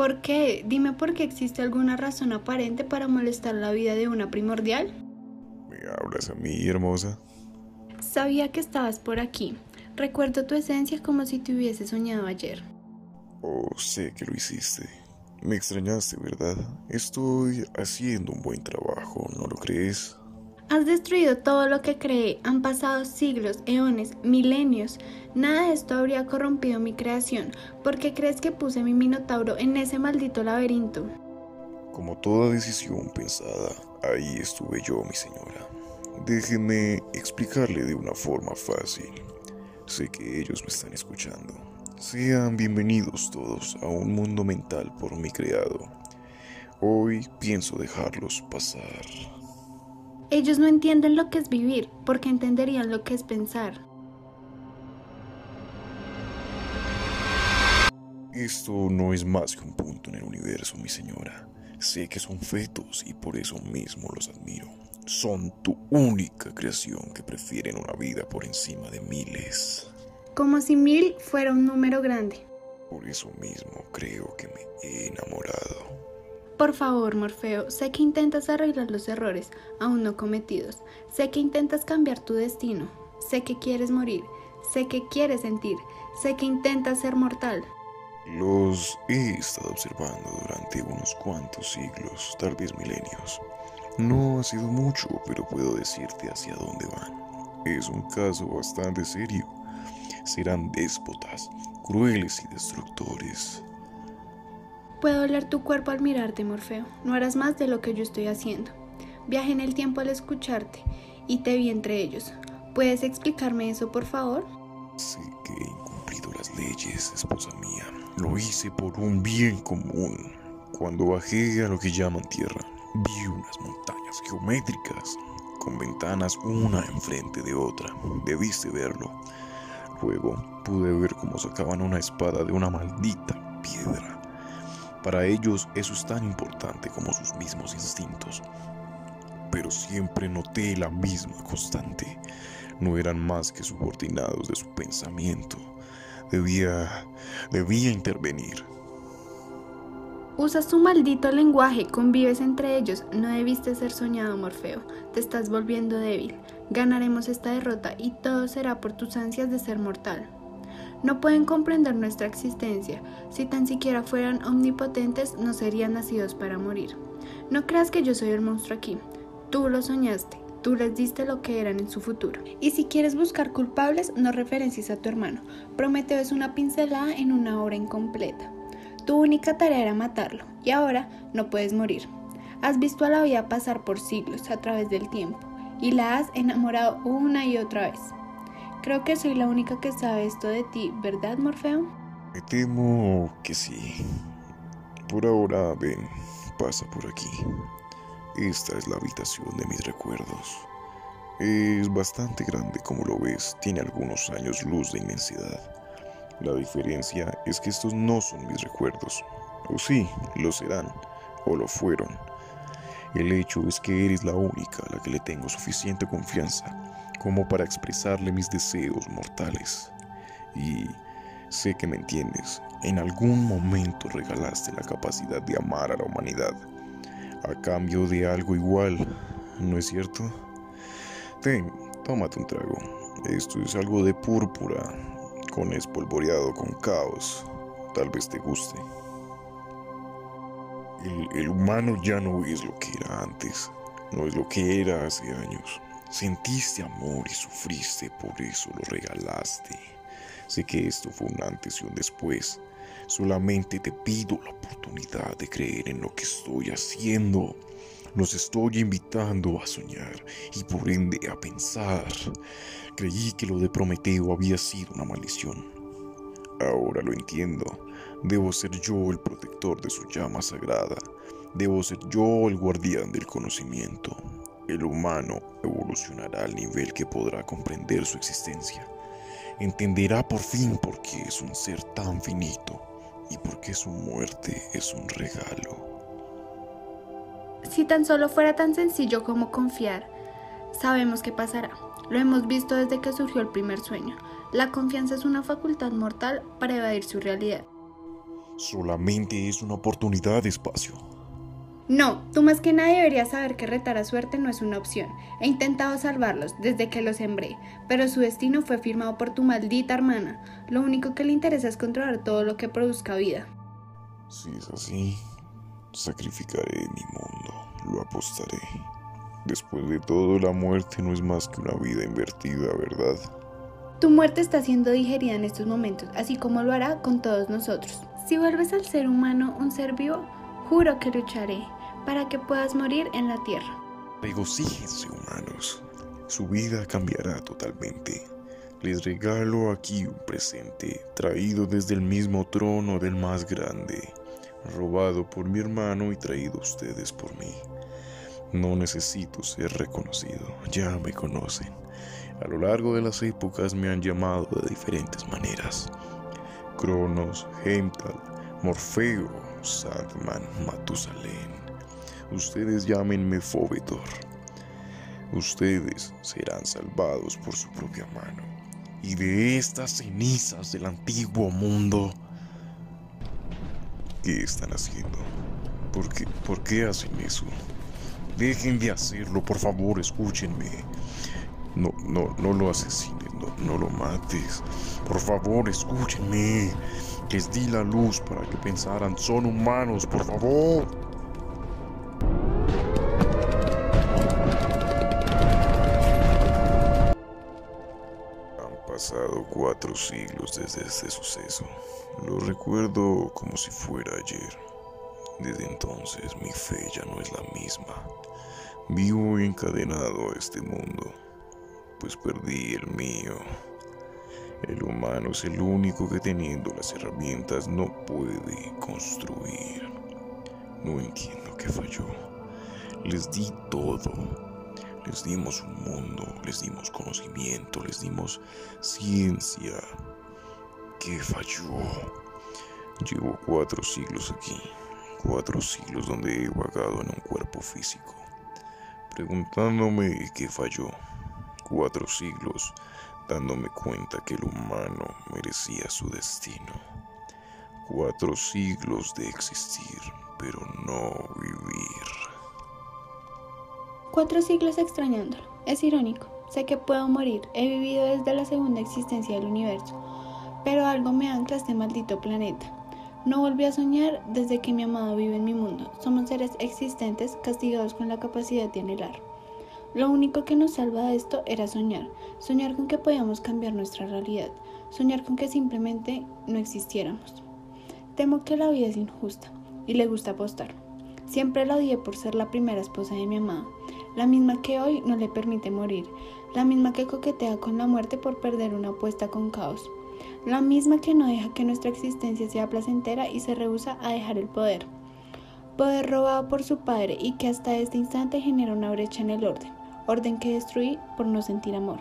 ¿Por qué? Dime por qué existe alguna razón aparente para molestar la vida de una primordial. ¿Me hablas a mí, hermosa? Sabía que estabas por aquí. Recuerdo tu esencia como si te hubiese soñado ayer. Oh, sé que lo hiciste. Me extrañaste, ¿verdad? Estoy haciendo un buen trabajo, ¿no lo crees? Has destruido todo lo que creé. Han pasado siglos, eones, milenios. Nada de esto habría corrompido mi creación. ¿Por qué crees que puse mi minotauro en ese maldito laberinto? Como toda decisión pensada, ahí estuve yo, mi señora. Déjeme explicarle de una forma fácil. Sé que ellos me están escuchando. Sean bienvenidos todos a un mundo mental por mi creado. Hoy pienso dejarlos pasar. Ellos no entienden lo que es vivir, porque entenderían lo que es pensar. Esto no es más que un punto en el universo, mi señora. Sé que son fetos y por eso mismo los admiro. Son tu única creación que prefieren una vida por encima de miles. Como si mil fuera un número grande. Por eso mismo creo que me he enamorado. Por favor, Morfeo, sé que intentas arreglar los errores aún no cometidos. Sé que intentas cambiar tu destino. Sé que quieres morir. Sé que quieres sentir. Sé que intentas ser mortal. Los he estado observando durante unos cuantos siglos, tal vez milenios. No ha sido mucho, pero puedo decirte hacia dónde van. Es un caso bastante serio. Serán déspotas, crueles y destructores. Puedo oler tu cuerpo al mirarte, Morfeo. No harás más de lo que yo estoy haciendo. Viajé en el tiempo al escucharte y te vi entre ellos. ¿Puedes explicarme eso, por favor? Sé que he incumplido las leyes, esposa mía. Lo hice por un bien común. Cuando bajé a lo que llaman tierra, vi unas montañas geométricas con ventanas una enfrente de otra. Debiste verlo. Luego pude ver cómo sacaban una espada de una maldita piedra. Para ellos eso es tan importante como sus mismos instintos. Pero siempre noté la misma constante. No eran más que subordinados de su pensamiento. Debía... debía intervenir. Usas tu maldito lenguaje, convives entre ellos. No debiste ser soñado, Morfeo. Te estás volviendo débil. Ganaremos esta derrota y todo será por tus ansias de ser mortal. No pueden comprender nuestra existencia. Si tan siquiera fueran omnipotentes, no serían nacidos para morir. No creas que yo soy el monstruo aquí. Tú lo soñaste. Tú les diste lo que eran en su futuro. Y si quieres buscar culpables, no referencies a tu hermano. Prometeo es una pincelada en una obra incompleta. Tu única tarea era matarlo, y ahora no puedes morir. Has visto a la vida pasar por siglos a través del tiempo, y la has enamorado una y otra vez. Creo que soy la única que sabe esto de ti, ¿verdad, Morfeo? Me temo que sí. Por ahora, ven, pasa por aquí. Esta es la habitación de mis recuerdos. Es bastante grande como lo ves, tiene algunos años luz de inmensidad. La diferencia es que estos no son mis recuerdos. O sí, lo serán, o lo fueron. El hecho es que eres la única a la que le tengo suficiente confianza como para expresarle mis deseos mortales. Y sé que me entiendes, en algún momento regalaste la capacidad de amar a la humanidad, a cambio de algo igual, ¿no es cierto? Ten, tómate un trago. Esto es algo de púrpura, con espolvoreado con caos. Tal vez te guste. El, el humano ya no es lo que era antes, no es lo que era hace años. Sentiste amor y sufriste, por eso lo regalaste. Sé que esto fue un antes y un después. Solamente te pido la oportunidad de creer en lo que estoy haciendo. Los estoy invitando a soñar y por ende a pensar. Creí que lo de Prometeo había sido una maldición. Ahora lo entiendo. Debo ser yo el protector de su llama sagrada. Debo ser yo el guardián del conocimiento el humano evolucionará al nivel que podrá comprender su existencia. Entenderá por fin por qué es un ser tan finito y por qué su muerte es un regalo. Si tan solo fuera tan sencillo como confiar, sabemos qué pasará. Lo hemos visto desde que surgió el primer sueño. La confianza es una facultad mortal para evadir su realidad. Solamente es una oportunidad de espacio. No, tú más que nadie deberías saber que retar a suerte no es una opción. He intentado salvarlos desde que los sembré, pero su destino fue firmado por tu maldita hermana. Lo único que le interesa es controlar todo lo que produzca vida. Si es así, sacrificaré mi mundo, lo apostaré. Después de todo, la muerte no es más que una vida invertida, ¿verdad? Tu muerte está siendo digerida en estos momentos, así como lo hará con todos nosotros. Si vuelves al ser humano un ser vivo, juro que lucharé para que puedas morir en la tierra. Regocíjense, humanos. Su vida cambiará totalmente. Les regalo aquí un presente traído desde el mismo trono del más grande, robado por mi hermano y traído a ustedes por mí. No necesito ser reconocido, ya me conocen. A lo largo de las épocas me han llamado de diferentes maneras. Cronos, Heimdall, Morfeo, Sandman, Matusalén. Ustedes llámenme Fobetor. Ustedes serán salvados por su propia mano. Y de estas cenizas del antiguo mundo, ¿qué están haciendo? ¿Por qué, ¿Por qué hacen eso? Dejen de hacerlo, por favor, escúchenme. No, no, no lo asesines, no, no lo mates. Por favor, escúchenme. Les di la luz para que pensaran, son humanos, por favor. Pasado cuatro siglos desde este suceso. Lo recuerdo como si fuera ayer. Desde entonces mi fe ya no es la misma. Vivo encadenado a este mundo, pues perdí el mío. El humano es el único que teniendo las herramientas no puede construir. No entiendo qué falló. Les di todo. Les dimos un mundo, les dimos conocimiento, les dimos ciencia. ¿Qué falló? Llevo cuatro siglos aquí, cuatro siglos donde he vagado en un cuerpo físico, preguntándome qué falló. Cuatro siglos dándome cuenta que el humano merecía su destino. Cuatro siglos de existir, pero no vivir. Cuatro siglos extrañándolo. Es irónico. Sé que puedo morir. He vivido desde la segunda existencia del universo. Pero algo me ancla a este maldito planeta. No volví a soñar desde que mi amado vive en mi mundo. Somos seres existentes castigados con la capacidad de anhelar. Lo único que nos salva de esto era soñar, soñar con que podíamos cambiar nuestra realidad, soñar con que simplemente no existiéramos. Temo que la vida es injusta y le gusta apostar. Siempre la odié por ser la primera esposa de mi amado, la misma que hoy no le permite morir, la misma que coquetea con la muerte por perder una apuesta con caos, la misma que no deja que nuestra existencia sea placentera y se rehúsa a dejar el poder. Poder robado por su padre y que hasta este instante genera una brecha en el orden orden que destruí por no sentir amor.